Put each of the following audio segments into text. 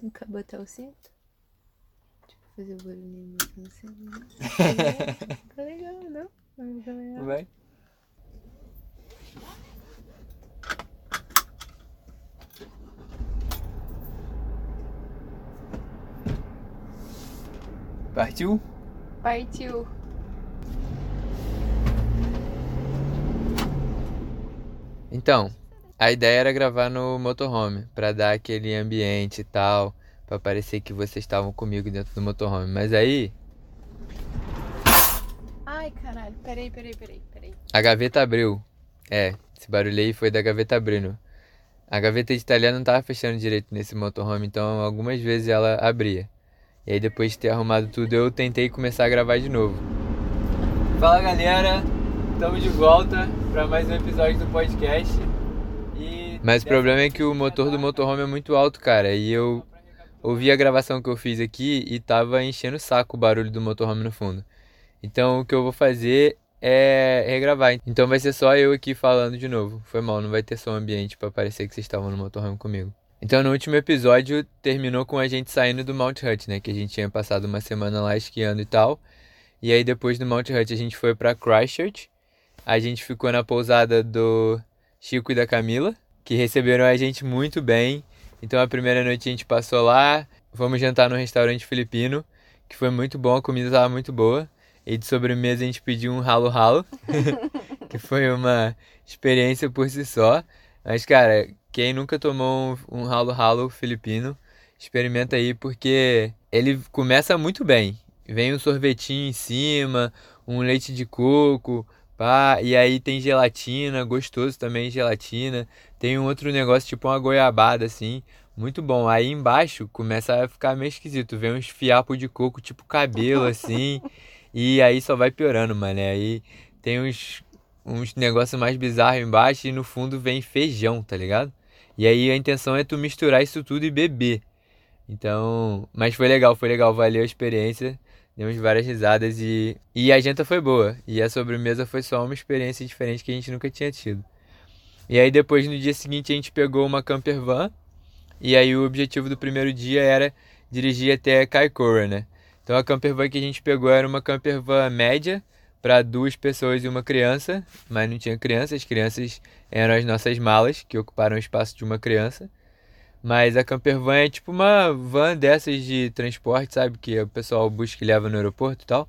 Não quer botar o cinto? Tipo, fazer o barulhinho botando o cinto. Tá legal, não? Vai ficar legal. Vai. Partiu? Partiu. Então, a ideia era gravar no motorhome, pra dar aquele ambiente e tal, pra parecer que vocês estavam comigo dentro do motorhome. Mas aí, Ai, caralho. Peraí, peraí, peraí, peraí. a gaveta abriu. É, esse barulho aí foi da gaveta abrindo. A gaveta de italiano não tava fechando direito nesse motorhome, então algumas vezes ela abria. E aí depois de ter arrumado tudo, eu tentei começar a gravar de novo. Fala galera, estamos de volta para mais um episódio do podcast. Mas o problema é que o motor do motorhome é muito alto, cara, e eu ouvi a gravação que eu fiz aqui e tava enchendo o saco o barulho do motorhome no fundo. Então o que eu vou fazer é regravar. Então vai ser só eu aqui falando de novo. Foi mal, não vai ter som ambiente para parecer que vocês estavam no motorhome comigo. Então no último episódio terminou com a gente saindo do Mount Hut, né? Que a gente tinha passado uma semana lá esquiando e tal. E aí depois do Mount Hut a gente foi para Christchurch. A gente ficou na pousada do Chico e da Camila, que receberam a gente muito bem. Então a primeira noite a gente passou lá, fomos jantar no restaurante filipino, que foi muito bom, a comida estava muito boa. E de sobremesa a gente pediu um ralo ralo, que foi uma experiência por si só. Mas cara, quem nunca tomou um, um ralo ralo filipino, experimenta aí porque ele começa muito bem. Vem um sorvetinho em cima, um leite de coco, pá, e aí tem gelatina, gostoso também gelatina. Tem um outro negócio tipo uma goiabada assim, muito bom. Aí embaixo começa a ficar meio esquisito, vem uns fiapos de coco tipo cabelo assim. E aí só vai piorando, mano. Aí tem uns, uns negócios mais bizarros embaixo e no fundo vem feijão, tá ligado? E aí a intenção é tu misturar isso tudo e beber. Então, mas foi legal, foi legal, valeu a experiência. Demos várias risadas e, e a janta foi boa. E a sobremesa foi só uma experiência diferente que a gente nunca tinha tido. E aí depois no dia seguinte a gente pegou uma camper van. E aí o objetivo do primeiro dia era dirigir até Kaikoura, né? Então a camper van que a gente pegou era uma camper van média para duas pessoas e uma criança, mas não tinha criança, as crianças eram as nossas malas que ocuparam o espaço de uma criança. Mas a camper van é tipo uma van dessas de transporte, sabe? Que o pessoal busca e leva no aeroporto e tal.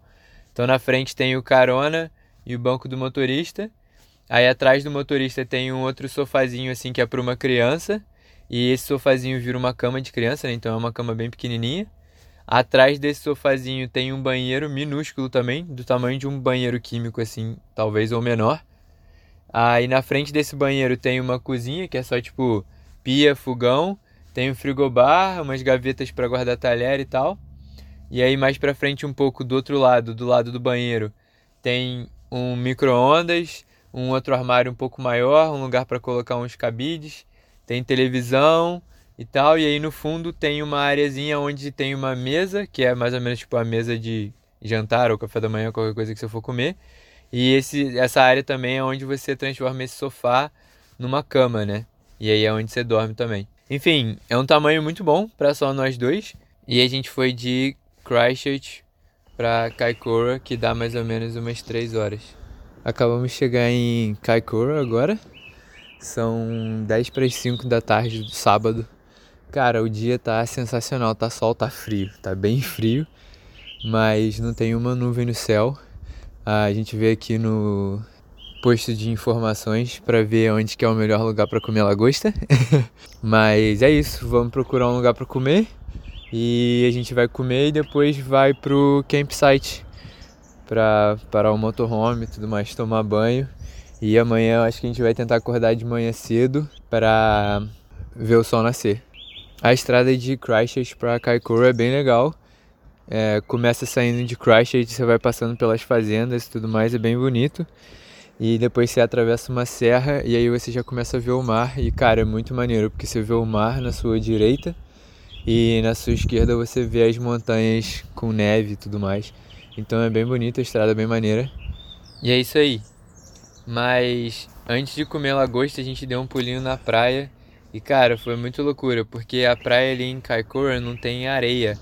Então na frente tem o carona e o banco do motorista. Aí atrás do motorista tem um outro sofazinho assim que é para uma criança. E esse sofazinho vira uma cama de criança, né? Então é uma cama bem pequenininha. Atrás desse sofazinho tem um banheiro minúsculo também, do tamanho de um banheiro químico assim, talvez ou menor. Aí na frente desse banheiro tem uma cozinha que é só tipo pia, fogão, tem um frigobar, umas gavetas para guardar talher e tal. E aí mais para frente um pouco do outro lado, do lado do banheiro, tem um micro-ondas, um outro armário um pouco maior, um lugar para colocar uns cabides, tem televisão e tal. E aí no fundo tem uma areazinha onde tem uma mesa, que é mais ou menos tipo a mesa de jantar ou café da manhã, qualquer coisa que você for comer. E esse, essa área também é onde você transforma esse sofá numa cama, né? E aí é onde você dorme também. Enfim, é um tamanho muito bom para só nós dois. E a gente foi de Christchurch para Kaikoura, que dá mais ou menos umas 3 horas. Acabamos de chegar em Kaikoura agora. São 10 para as 5 da tarde do sábado. Cara, o dia tá sensacional, tá sol, tá frio, tá bem frio, mas não tem uma nuvem no céu. A gente veio aqui no posto de informações para ver onde que é o melhor lugar para comer lagosta. mas é isso, vamos procurar um lugar para comer e a gente vai comer e depois vai pro campsite para parar o motorhome e tudo mais, tomar banho. E amanhã acho que a gente vai tentar acordar de manhã cedo para ver o sol nascer. A estrada de Christchurch para Kaikoura é bem legal. É, começa saindo de Christchurch, você vai passando pelas fazendas e tudo mais, é bem bonito. E depois você atravessa uma serra e aí você já começa a ver o mar. E cara, é muito maneiro, porque você vê o mar na sua direita e na sua esquerda você vê as montanhas com neve e tudo mais. Então é bem bonito, a estrada é bem maneira. E é isso aí. Mas antes de comer lagosta, a gente deu um pulinho na praia E cara, foi muito loucura, porque a praia ali em Kaikoura não tem areia.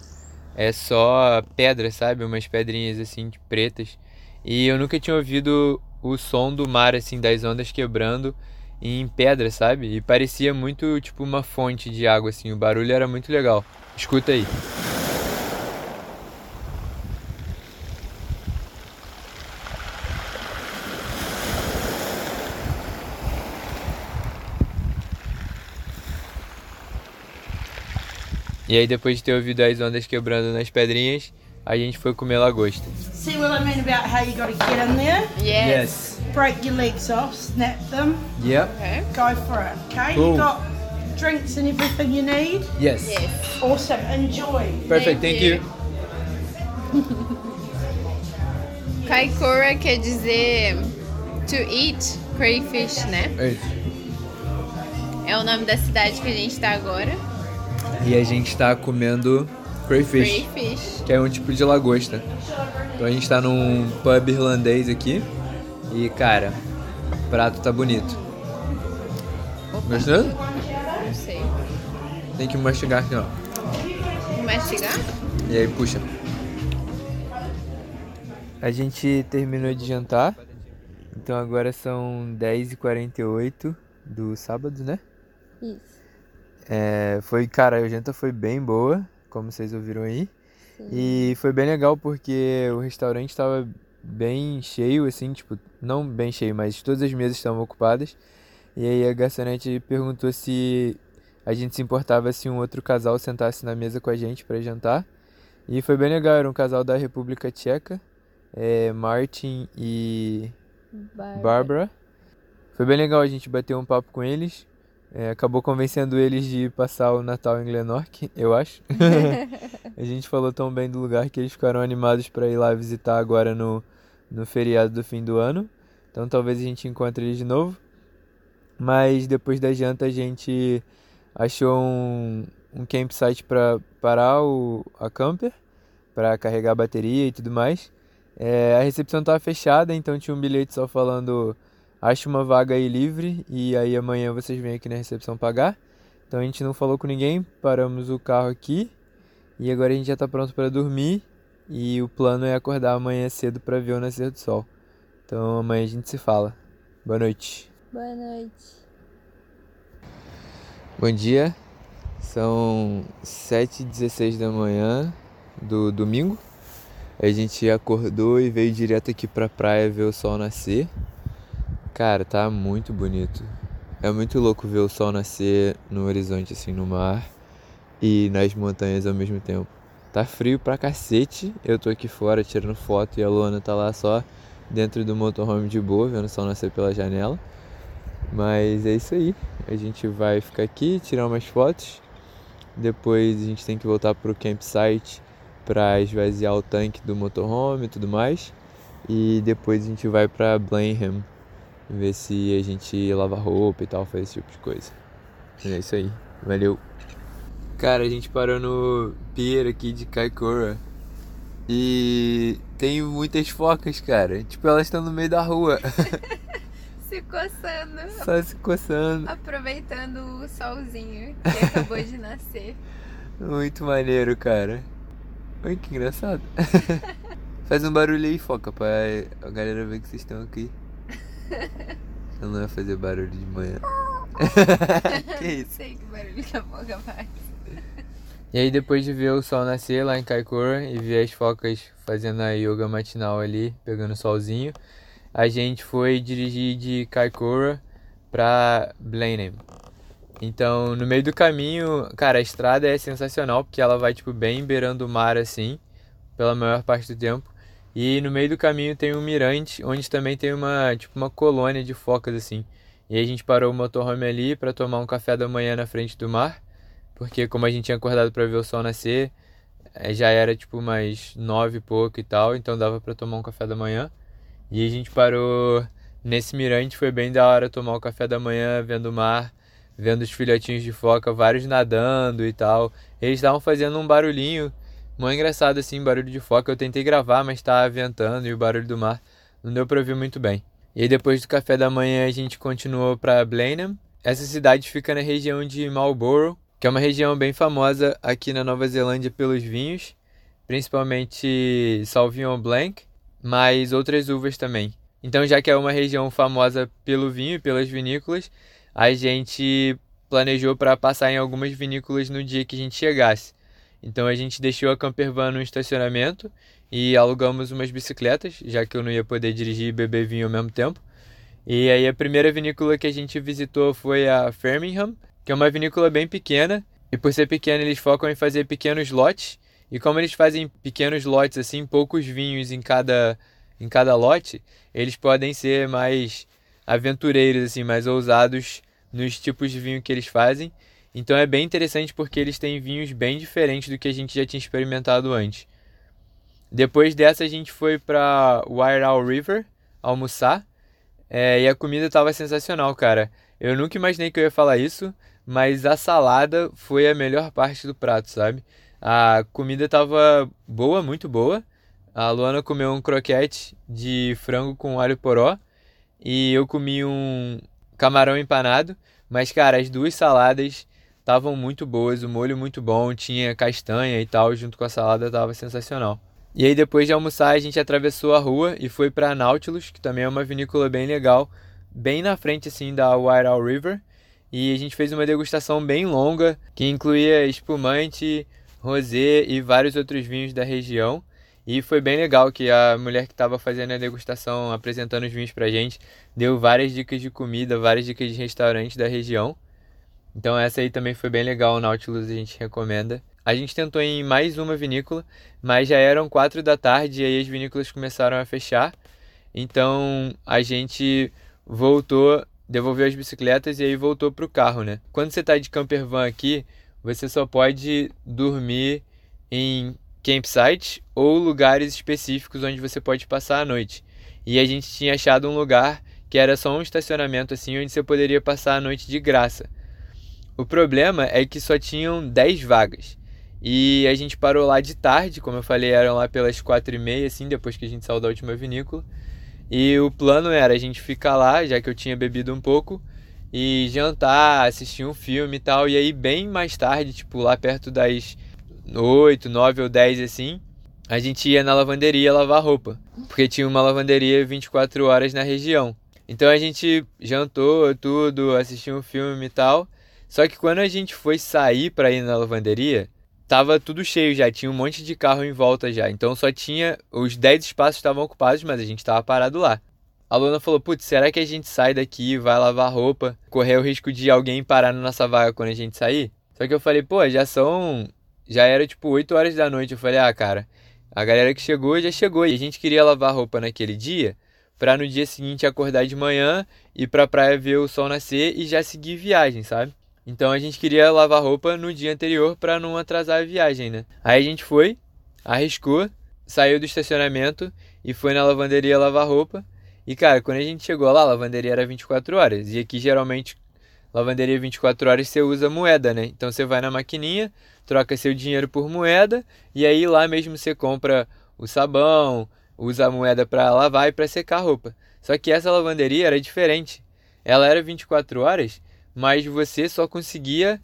É só pedra, sabe? Umas pedrinhas assim pretas. E eu nunca tinha ouvido o som do mar assim das ondas quebrando em pedra, sabe? E parecia muito tipo uma fonte de água assim, o barulho era muito legal. Escuta aí. E aí depois de ter ouvido as ondas quebrando nas pedrinhas, a gente foi comer lagosta. See what I mean about how you got to get in there? Yes. Break your legs off, snap them, Yep. Okay. go for it. Okay, Cool. you got drinks and everything you need. Yes. Yes. Awesome, enjoy. Perfect, thank Thank you. Kaikoura quer dizer to eat crayfish, né? É o nome da cidade que a gente tá agora. E a gente tá comendo crayfish, Crayfish. que é um tipo de lagosta. Então a gente tá num pub irlandês aqui. E cara, o prato tá bonito. Gostou? Não sei. Tem que mastigar aqui, ó. Mastigar? E aí puxa. A gente terminou de jantar. Então agora são 10h48 do sábado, né? Isso. É, foi, cara, a janta foi bem boa, como vocês ouviram aí. E foi bem legal porque o restaurante estava bem cheio, assim, tipo, não bem cheio, mas todas as mesas estavam ocupadas. E aí a garçonete perguntou se a gente se importava se um outro casal sentasse na mesa com a gente para jantar. E foi bem legal, era um casal da República Tcheca, é, Martin e Bárbara. Foi bem legal, a gente bateu um papo com eles. É, acabou convencendo eles de passar o Natal em Glenorch, eu acho. a gente falou tão bem do lugar que eles ficaram animados para ir lá visitar agora no, no feriado do fim do ano. Então talvez a gente encontre eles de novo. Mas depois da janta a gente achou um, um campsite para parar o, a camper, para carregar a bateria e tudo mais. É, a recepção estava fechada, então tinha um bilhete só falando acha uma vaga aí livre e aí amanhã vocês vêm aqui na recepção pagar. Então a gente não falou com ninguém, paramos o carro aqui e agora a gente já está pronto para dormir e o plano é acordar amanhã cedo para ver o nascer do sol. Então amanhã a gente se fala. Boa noite. Boa noite. Bom dia. São 7h16 da manhã do domingo. A gente acordou e veio direto aqui pra praia ver o sol nascer. Cara, tá muito bonito. É muito louco ver o sol nascer no horizonte, assim, no mar e nas montanhas ao mesmo tempo. Tá frio pra cacete. Eu tô aqui fora tirando foto e a Luana tá lá só dentro do motorhome de boa, vendo o sol nascer pela janela. Mas é isso aí. A gente vai ficar aqui, tirar umas fotos. Depois a gente tem que voltar pro campsite para esvaziar o tanque do motorhome e tudo mais. E depois a gente vai para Blenheim ver se a gente lava roupa e tal, faz esse tipo de coisa. É isso aí. Valeu. Cara, a gente parou no pier aqui de Kaikoura. E tem muitas focas, cara. Tipo, elas estão no meio da rua. Se coçando. Só se coçando. Aproveitando o solzinho que acabou de nascer. Muito maneiro, cara. Olha que engraçado. Faz um barulho aí, foca, pra a galera ver que vocês estão aqui. Eu não ia fazer barulho de manhã. que isso? Sei que barulho que a boca faz. E aí depois de ver o sol nascer lá em Kaikoura e ver as focas fazendo a yoga matinal ali, pegando solzinho, a gente foi dirigir de Kaikoura pra Blenheim. Então, no meio do caminho, cara, a estrada é sensacional porque ela vai tipo bem beirando o mar assim, pela maior parte do tempo. E no meio do caminho tem um mirante, onde também tem uma, tipo, uma colônia de focas assim. E a gente parou o motorhome ali para tomar um café da manhã na frente do mar, porque como a gente tinha acordado para ver o sol nascer, eh, já era tipo mais nove e pouco e tal, então dava para tomar um café da manhã. E a gente parou nesse mirante, foi bem da hora tomar o café da manhã, vendo o mar, vendo os filhotinhos de foca, vários nadando e tal. Eles estavam fazendo um barulhinho, muito engraçado assim, barulho de foca. Eu tentei gravar, mas estava ventando e o barulho do mar não deu para ouvir muito bem. E aí depois do café da manhã a gente continuou para Blenheim Essa cidade fica na região de Marlborough, que é uma região bem famosa aqui na Nova Zelândia pelos vinhos, principalmente Sauvignon Blanc, mas outras uvas também. Então, já que é uma região famosa pelo vinho e pelas vinícolas, a gente planejou para passar em algumas vinícolas no dia que a gente chegasse. Então a gente deixou a campervan no estacionamento e alugamos umas bicicletas, já que eu não ia poder dirigir e beber vinho ao mesmo tempo. E aí a primeira vinícola que a gente visitou foi a Framingham, que é uma vinícola bem pequena, e por ser pequena eles focam em fazer pequenos lotes. E como eles fazem pequenos lotes assim, poucos vinhos em cada em cada lote, eles podem ser mais aventureiros assim, mais ousados nos tipos de vinho que eles fazem. Então é bem interessante porque eles têm vinhos bem diferentes do que a gente já tinha experimentado antes. Depois dessa a gente foi para Owl River almoçar é, e a comida estava sensacional, cara. Eu nunca imaginei que eu ia falar isso, mas a salada foi a melhor parte do prato, sabe? A comida estava boa, muito boa. A Luana comeu um croquete de frango com alho poró e eu comi um camarão empanado. Mas, cara, as duas saladas estavam muito boas, o molho muito bom, tinha castanha e tal, junto com a salada tava sensacional. E aí depois de almoçar a gente atravessou a rua e foi para Nautilus, que também é uma vinícola bem legal, bem na frente assim da Owl River. E a gente fez uma degustação bem longa, que incluía espumante, rosé e vários outros vinhos da região. E foi bem legal que a mulher que estava fazendo a degustação, apresentando os vinhos pra gente, deu várias dicas de comida, várias dicas de restaurantes da região. Então essa aí também foi bem legal, o Nautilus a gente recomenda. A gente tentou em mais uma vinícola, mas já eram quatro da tarde e aí as vinícolas começaram a fechar. Então a gente voltou, devolveu as bicicletas e aí voltou pro carro, né? Quando você tá de camper van aqui, você só pode dormir em campsites ou lugares específicos onde você pode passar a noite. E a gente tinha achado um lugar que era só um estacionamento assim onde você poderia passar a noite de graça. O problema é que só tinham 10 vagas. E a gente parou lá de tarde, como eu falei, eram lá pelas quatro e meia, assim, depois que a gente saiu da última vinícola. E o plano era a gente ficar lá, já que eu tinha bebido um pouco, e jantar, assistir um filme e tal. E aí, bem mais tarde, tipo lá perto das 8, 9 ou 10 assim, a gente ia na lavanderia lavar roupa, porque tinha uma lavanderia 24 horas na região. Então a gente jantou tudo, assistiu um filme e tal. Só que quando a gente foi sair para ir na lavanderia, tava tudo cheio já, tinha um monte de carro em volta já. Então só tinha os 10 espaços estavam ocupados, mas a gente tava parado lá. A Luna falou: "Putz, será que a gente sai daqui, vai lavar roupa, correr o risco de alguém parar na nossa vaga quando a gente sair?" Só que eu falei: "Pô, já são já era tipo 8 horas da noite. Eu falei, ah, cara, a galera que chegou já chegou. E a gente queria lavar roupa naquele dia para no dia seguinte acordar de manhã, ir pra praia ver o sol nascer e já seguir viagem, sabe? Então a gente queria lavar roupa no dia anterior para não atrasar a viagem, né? Aí a gente foi, arriscou, saiu do estacionamento e foi na lavanderia lavar roupa. E cara, quando a gente chegou lá, a lavanderia era 24 horas. E aqui geralmente lavanderia 24 horas você usa moeda, né? Então você vai na maquininha, troca seu dinheiro por moeda e aí lá mesmo você compra o sabão, usa a moeda para lavar e para secar a roupa. Só que essa lavanderia era diferente. Ela era 24 horas, mas você só conseguia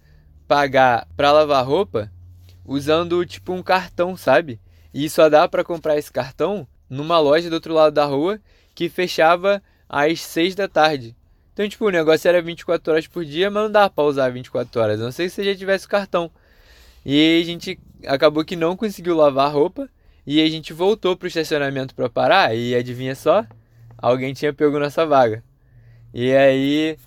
pagar para lavar roupa usando tipo um cartão, sabe? E só dá para comprar esse cartão numa loja do outro lado da rua que fechava às 6 da tarde. Então, tipo, o negócio era 24 horas por dia, mas não dava pra usar 24 horas. A não sei se você já tivesse o cartão. E a gente acabou que não conseguiu lavar a roupa. E a gente voltou pro estacionamento para parar. E adivinha só? Alguém tinha pego nossa vaga. E aí,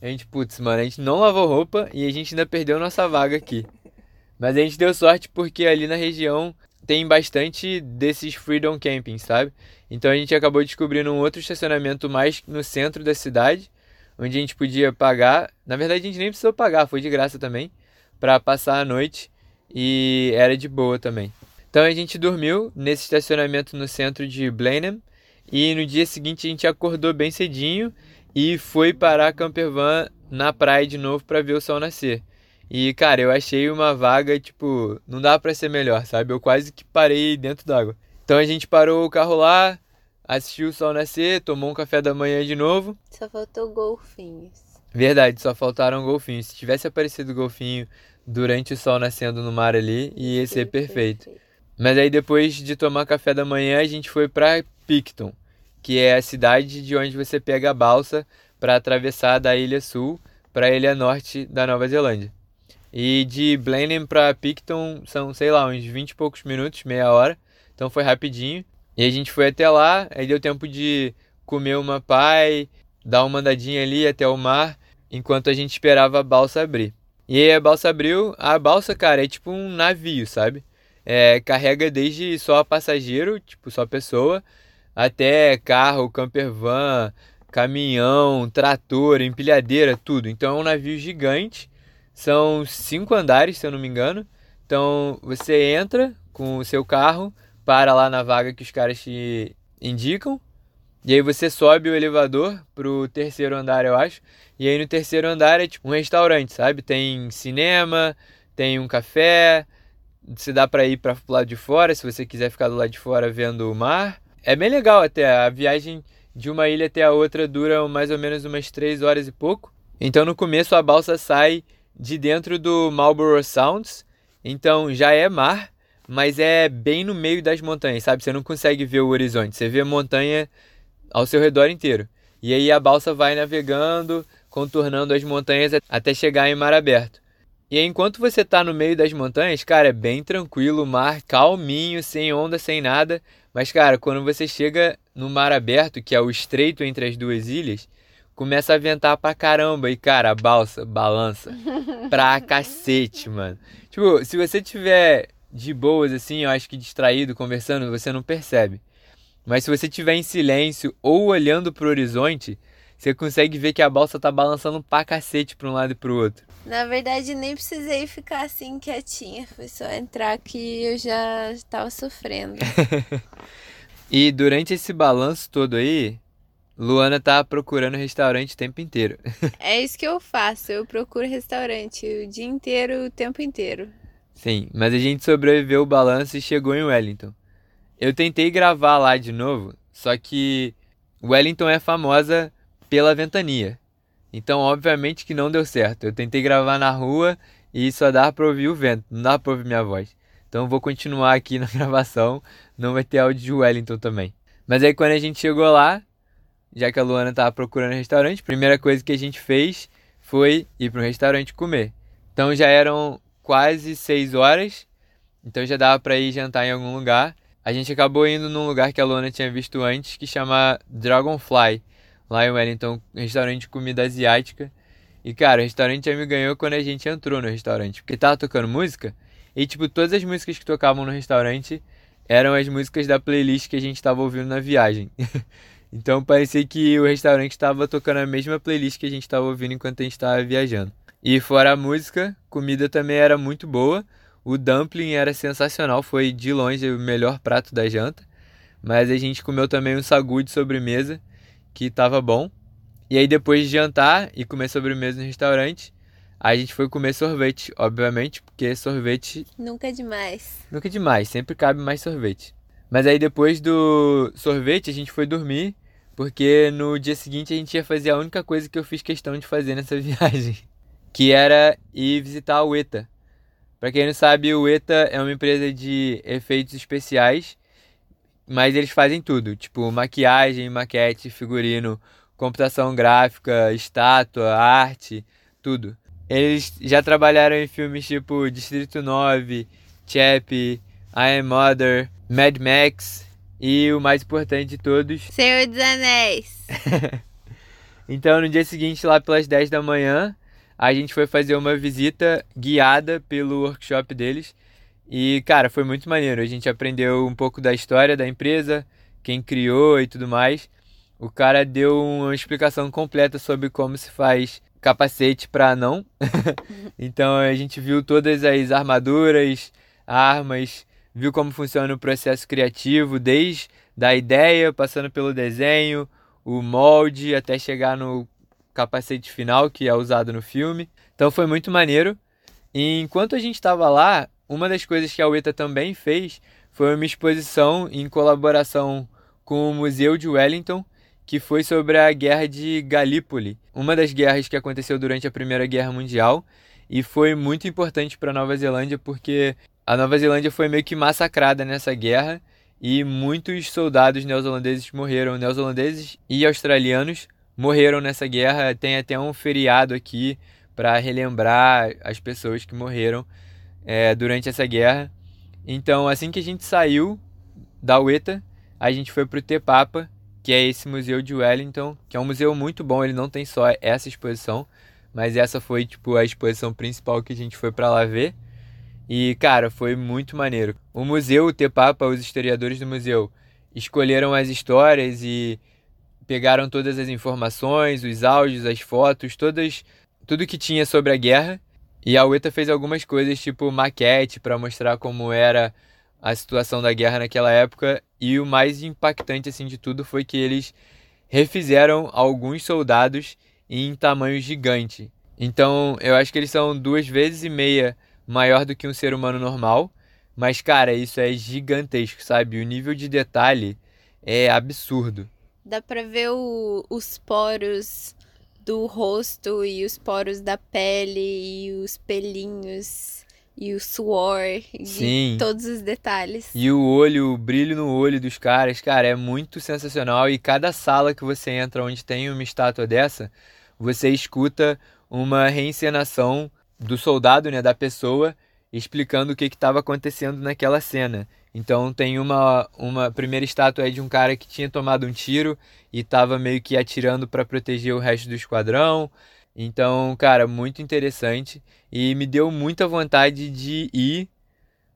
a gente, putz, mano, a gente não lavou roupa e a gente ainda perdeu nossa vaga aqui. Mas a gente deu sorte porque ali na região tem bastante desses freedom camping, sabe? Então a gente acabou descobrindo um outro estacionamento mais no centro da cidade onde a gente podia pagar. Na verdade, a gente nem precisou pagar, foi de graça também, para passar a noite e era de boa também. Então a gente dormiu nesse estacionamento no centro de Blenheim e no dia seguinte a gente acordou bem cedinho e foi parar a campervan na praia de novo para ver o sol nascer. E cara, eu achei uma vaga, tipo, não dá para ser melhor, sabe? Eu quase que parei dentro d'água. Então a gente parou o carro lá, assistiu o sol nascer, tomou um café da manhã de novo. Só faltou golfinhos. Verdade, só faltaram golfinhos. Se tivesse aparecido golfinho durante o sol nascendo no mar ali, ia ser perfeito. Mas aí depois de tomar café da manhã, a gente foi para Picton, que é a cidade de onde você pega a balsa para atravessar da ilha sul para a ilha norte da Nova Zelândia. E de Blenheim para Picton são, sei lá, uns 20 e poucos minutos, meia hora. Então foi rapidinho. E a gente foi até lá, aí deu tempo de comer uma pai, dar uma andadinha ali até o mar, enquanto a gente esperava a balsa abrir. E aí a balsa abriu, a balsa, cara, é tipo um navio, sabe? É, carrega desde só passageiro, tipo só pessoa, até carro, camper van, caminhão, trator, empilhadeira, tudo. Então é um navio gigante. São cinco andares, se eu não me engano. Então você entra com o seu carro, para lá na vaga que os caras te indicam. E aí você sobe o elevador pro terceiro andar, eu acho. E aí no terceiro andar é tipo um restaurante, sabe? Tem cinema, tem um café. Se dá para ir para o lado de fora, se você quiser ficar do lado de fora vendo o mar. É bem legal até. A viagem de uma ilha até a outra dura mais ou menos umas três horas e pouco. Então no começo a balsa sai de dentro do Marlborough Sounds. Então já é mar, mas é bem no meio das montanhas, sabe? Você não consegue ver o horizonte. Você vê a montanha ao seu redor inteiro. E aí a balsa vai navegando, contornando as montanhas até chegar em mar aberto. E aí, enquanto você está no meio das montanhas, cara, é bem tranquilo, mar calminho, sem onda, sem nada. Mas, cara, quando você chega no mar aberto, que é o estreito entre as duas ilhas, começa a ventar pra caramba. E, cara, a balsa balança pra cacete, mano. Tipo, se você tiver de boas, assim, eu acho que distraído, conversando, você não percebe. Mas se você estiver em silêncio ou olhando pro horizonte, você consegue ver que a balsa tá balançando pra cacete pra um lado e pro outro. Na verdade, nem precisei ficar assim quietinha. Foi só entrar que eu já estava sofrendo. e durante esse balanço todo aí, Luana tá procurando restaurante o tempo inteiro. é isso que eu faço. Eu procuro restaurante o dia inteiro, o tempo inteiro. Sim, mas a gente sobreviveu o balanço e chegou em Wellington. Eu tentei gravar lá de novo, só que Wellington é famosa pela ventania. Então, obviamente que não deu certo. Eu tentei gravar na rua e só dá para ouvir o vento, não dá para ouvir minha voz. Então, vou continuar aqui na gravação, não vai ter áudio de Wellington também. Mas aí, quando a gente chegou lá, já que a Luana estava procurando restaurante, a primeira coisa que a gente fez foi ir para um restaurante comer. Então, já eram quase seis horas, então já dava para ir jantar em algum lugar. A gente acabou indo num lugar que a Luana tinha visto antes, que chama Dragonfly, lá em Wellington, um restaurante de comida asiática. E, cara, o restaurante já me ganhou quando a gente entrou no restaurante, porque tava tocando música, e, tipo, todas as músicas que tocavam no restaurante eram as músicas da playlist que a gente tava ouvindo na viagem. então, parecia que o restaurante estava tocando a mesma playlist que a gente estava ouvindo enquanto a gente estava viajando. E fora a música, comida também era muito boa. O dumpling era sensacional, foi de longe o melhor prato da janta. Mas a gente comeu também um sagu de sobremesa, que estava bom. E aí depois de jantar e comer sobremesa no restaurante, a gente foi comer sorvete, obviamente, porque sorvete... Nunca é demais. Nunca é demais, sempre cabe mais sorvete. Mas aí depois do sorvete a gente foi dormir, porque no dia seguinte a gente ia fazer a única coisa que eu fiz questão de fazer nessa viagem, que era ir visitar o ETA, para quem não sabe, o ETA é uma empresa de efeitos especiais, mas eles fazem tudo, tipo maquiagem, maquete, figurino, computação gráfica, estátua, arte, tudo. Eles já trabalharam em filmes tipo Distrito 9, Chap, I Am Mother, Mad Max e o mais importante de todos, Senhor dos Anéis. então, no dia seguinte, lá pelas 10 da manhã, a gente foi fazer uma visita guiada pelo workshop deles. E, cara, foi muito maneiro. A gente aprendeu um pouco da história da empresa, quem criou e tudo mais. O cara deu uma explicação completa sobre como se faz capacete para não. então a gente viu todas as armaduras, armas, viu como funciona o processo criativo, desde da ideia, passando pelo desenho, o molde, até chegar no capacete final que é usado no filme. Então foi muito maneiro. E enquanto a gente estava lá, uma das coisas que a UETA também fez foi uma exposição em colaboração com o Museu de Wellington, que foi sobre a Guerra de Galípoli, uma das guerras que aconteceu durante a Primeira Guerra Mundial e foi muito importante para Nova Zelândia porque a Nova Zelândia foi meio que massacrada nessa guerra e muitos soldados neozelandeses morreram, neozelandeses e australianos morreram nessa guerra. Tem até um feriado aqui para relembrar as pessoas que morreram é, durante essa guerra. Então, assim que a gente saiu da UETA, a gente foi para o Te Papa, que é esse museu de Wellington, que é um museu muito bom. Ele não tem só essa exposição, mas essa foi tipo a exposição principal que a gente foi para lá ver. E cara, foi muito maneiro. O museu, o Te Papa, os historiadores do museu escolheram as histórias e pegaram todas as informações, os áudios, as fotos, todas tudo que tinha sobre a guerra. E a UETA fez algumas coisas tipo maquete para mostrar como era a situação da guerra naquela época e o mais impactante assim de tudo foi que eles refizeram alguns soldados em tamanho gigante. Então, eu acho que eles são duas vezes e meia maior do que um ser humano normal, mas cara, isso é gigantesco, sabe? O nível de detalhe é absurdo. Dá pra ver o, os poros do rosto e os poros da pele e os pelinhos e o suor Sim. e todos os detalhes. E o olho, o brilho no olho dos caras, cara, é muito sensacional. E cada sala que você entra onde tem uma estátua dessa, você escuta uma reencenação do soldado, né, da pessoa, explicando o que estava acontecendo naquela cena. Então tem uma, uma primeira estátua é de um cara que tinha tomado um tiro e estava meio que atirando para proteger o resto do esquadrão. Então, cara, muito interessante e me deu muita vontade de ir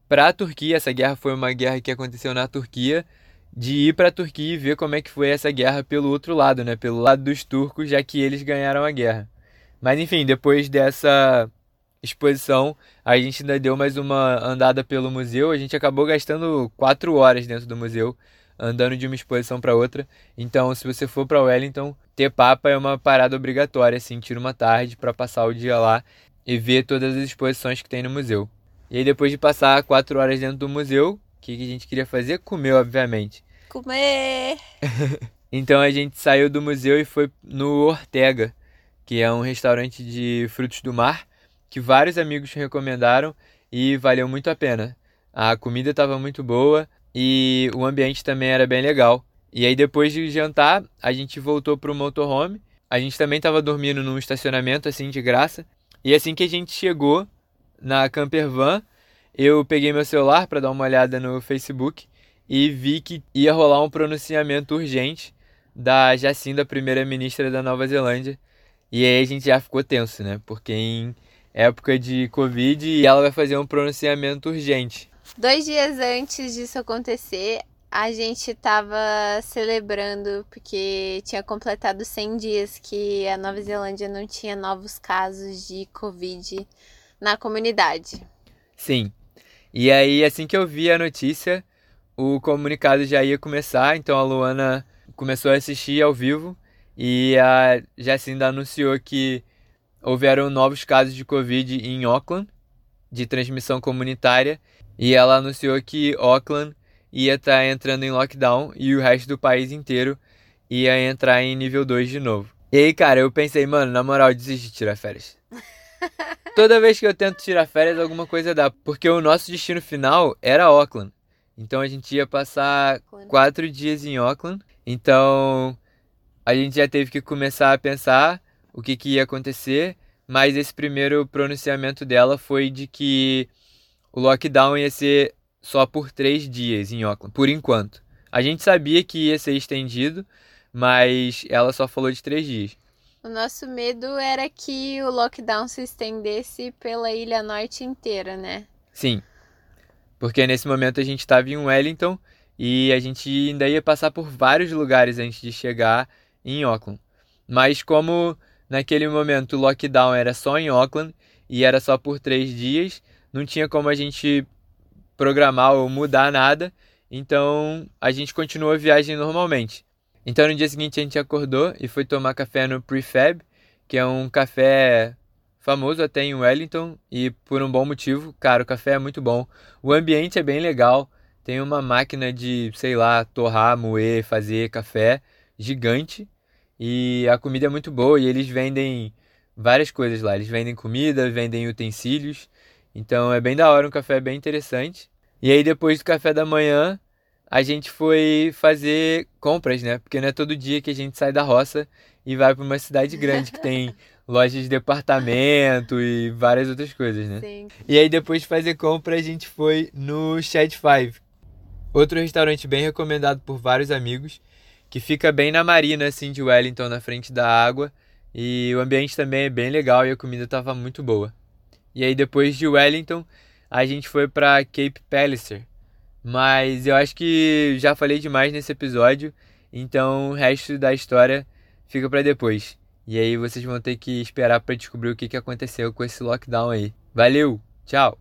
para a Turquia. Essa guerra foi uma guerra que aconteceu na Turquia, de ir para a Turquia e ver como é que foi essa guerra pelo outro lado, né, pelo lado dos turcos, já que eles ganharam a guerra. Mas enfim, depois dessa exposição, a gente ainda deu mais uma andada pelo museu. A gente acabou gastando quatro horas dentro do museu, andando de uma exposição para outra. Então, se você for para Wellington, ter papa é uma parada obrigatória, assim, tira uma tarde para passar o dia lá e ver todas as exposições que tem no museu. E aí, depois de passar quatro horas dentro do museu, o que, que a gente queria fazer? Comer, obviamente. Comer! então a gente saiu do museu e foi no Ortega, que é um restaurante de frutos do mar, que vários amigos recomendaram e valeu muito a pena. A comida estava muito boa e o ambiente também era bem legal. E aí depois de jantar, a gente voltou pro motorhome. A gente também estava dormindo num estacionamento assim de graça. E assim que a gente chegou na camper van, eu peguei meu celular para dar uma olhada no Facebook e vi que ia rolar um pronunciamento urgente da Jacinda, primeira-ministra da Nova Zelândia. E aí a gente já ficou tenso, né? Porque em época de Covid ela vai fazer um pronunciamento urgente. Dois dias antes disso acontecer, a gente tava celebrando porque tinha completado 100 dias que a Nova Zelândia não tinha novos casos de Covid na comunidade. Sim. E aí, assim que eu vi a notícia, o comunicado já ia começar, então a Luana começou a assistir ao vivo e a Jacinda anunciou que houveram novos casos de Covid em Auckland, de transmissão comunitária, e ela anunciou que Auckland ia estar tá entrando em lockdown e o resto do país inteiro ia entrar em nível 2 de novo. E aí, cara, eu pensei, mano, na moral, desisti de tirar férias. Toda vez que eu tento tirar férias, alguma coisa dá. Porque o nosso destino final era Auckland. Então a gente ia passar quatro dias em Auckland. Então a gente já teve que começar a pensar o que, que ia acontecer. Mas esse primeiro pronunciamento dela foi de que o lockdown ia ser só por três dias em Auckland, por enquanto. A gente sabia que ia ser estendido, mas ela só falou de três dias. O nosso medo era que o lockdown se estendesse pela ilha norte inteira, né? Sim. Porque nesse momento a gente estava em Wellington e a gente ainda ia passar por vários lugares antes de chegar em Auckland. Mas como naquele momento o lockdown era só em Auckland e era só por três dias, não tinha como a gente programar ou mudar nada, então a gente continuou a viagem normalmente. Então no dia seguinte a gente acordou e foi tomar café no Prefab, que é um café famoso até em Wellington e por um bom motivo. Cara, o café é muito bom. O ambiente é bem legal. Tem uma máquina de, sei lá, torrar, moer, fazer café gigante e a comida é muito boa e eles vendem várias coisas lá. Eles vendem comida, vendem utensílios. Então é bem da hora, um café bem interessante. E aí depois do café da manhã, a gente foi fazer compras, né? Porque não é todo dia que a gente sai da roça e vai para uma cidade grande que tem lojas de departamento e várias outras coisas, né? Sim. E aí depois de fazer compra, a gente foi no Shed Five. Outro restaurante bem recomendado por vários amigos, que fica bem na marina assim de Wellington, na frente da água, e o ambiente também é bem legal e a comida estava muito boa. E aí depois de Wellington, a gente foi para Cape Palliser. Mas eu acho que já falei demais nesse episódio, então o resto da história fica para depois. E aí vocês vão ter que esperar para descobrir o que aconteceu com esse lockdown aí. Valeu, tchau.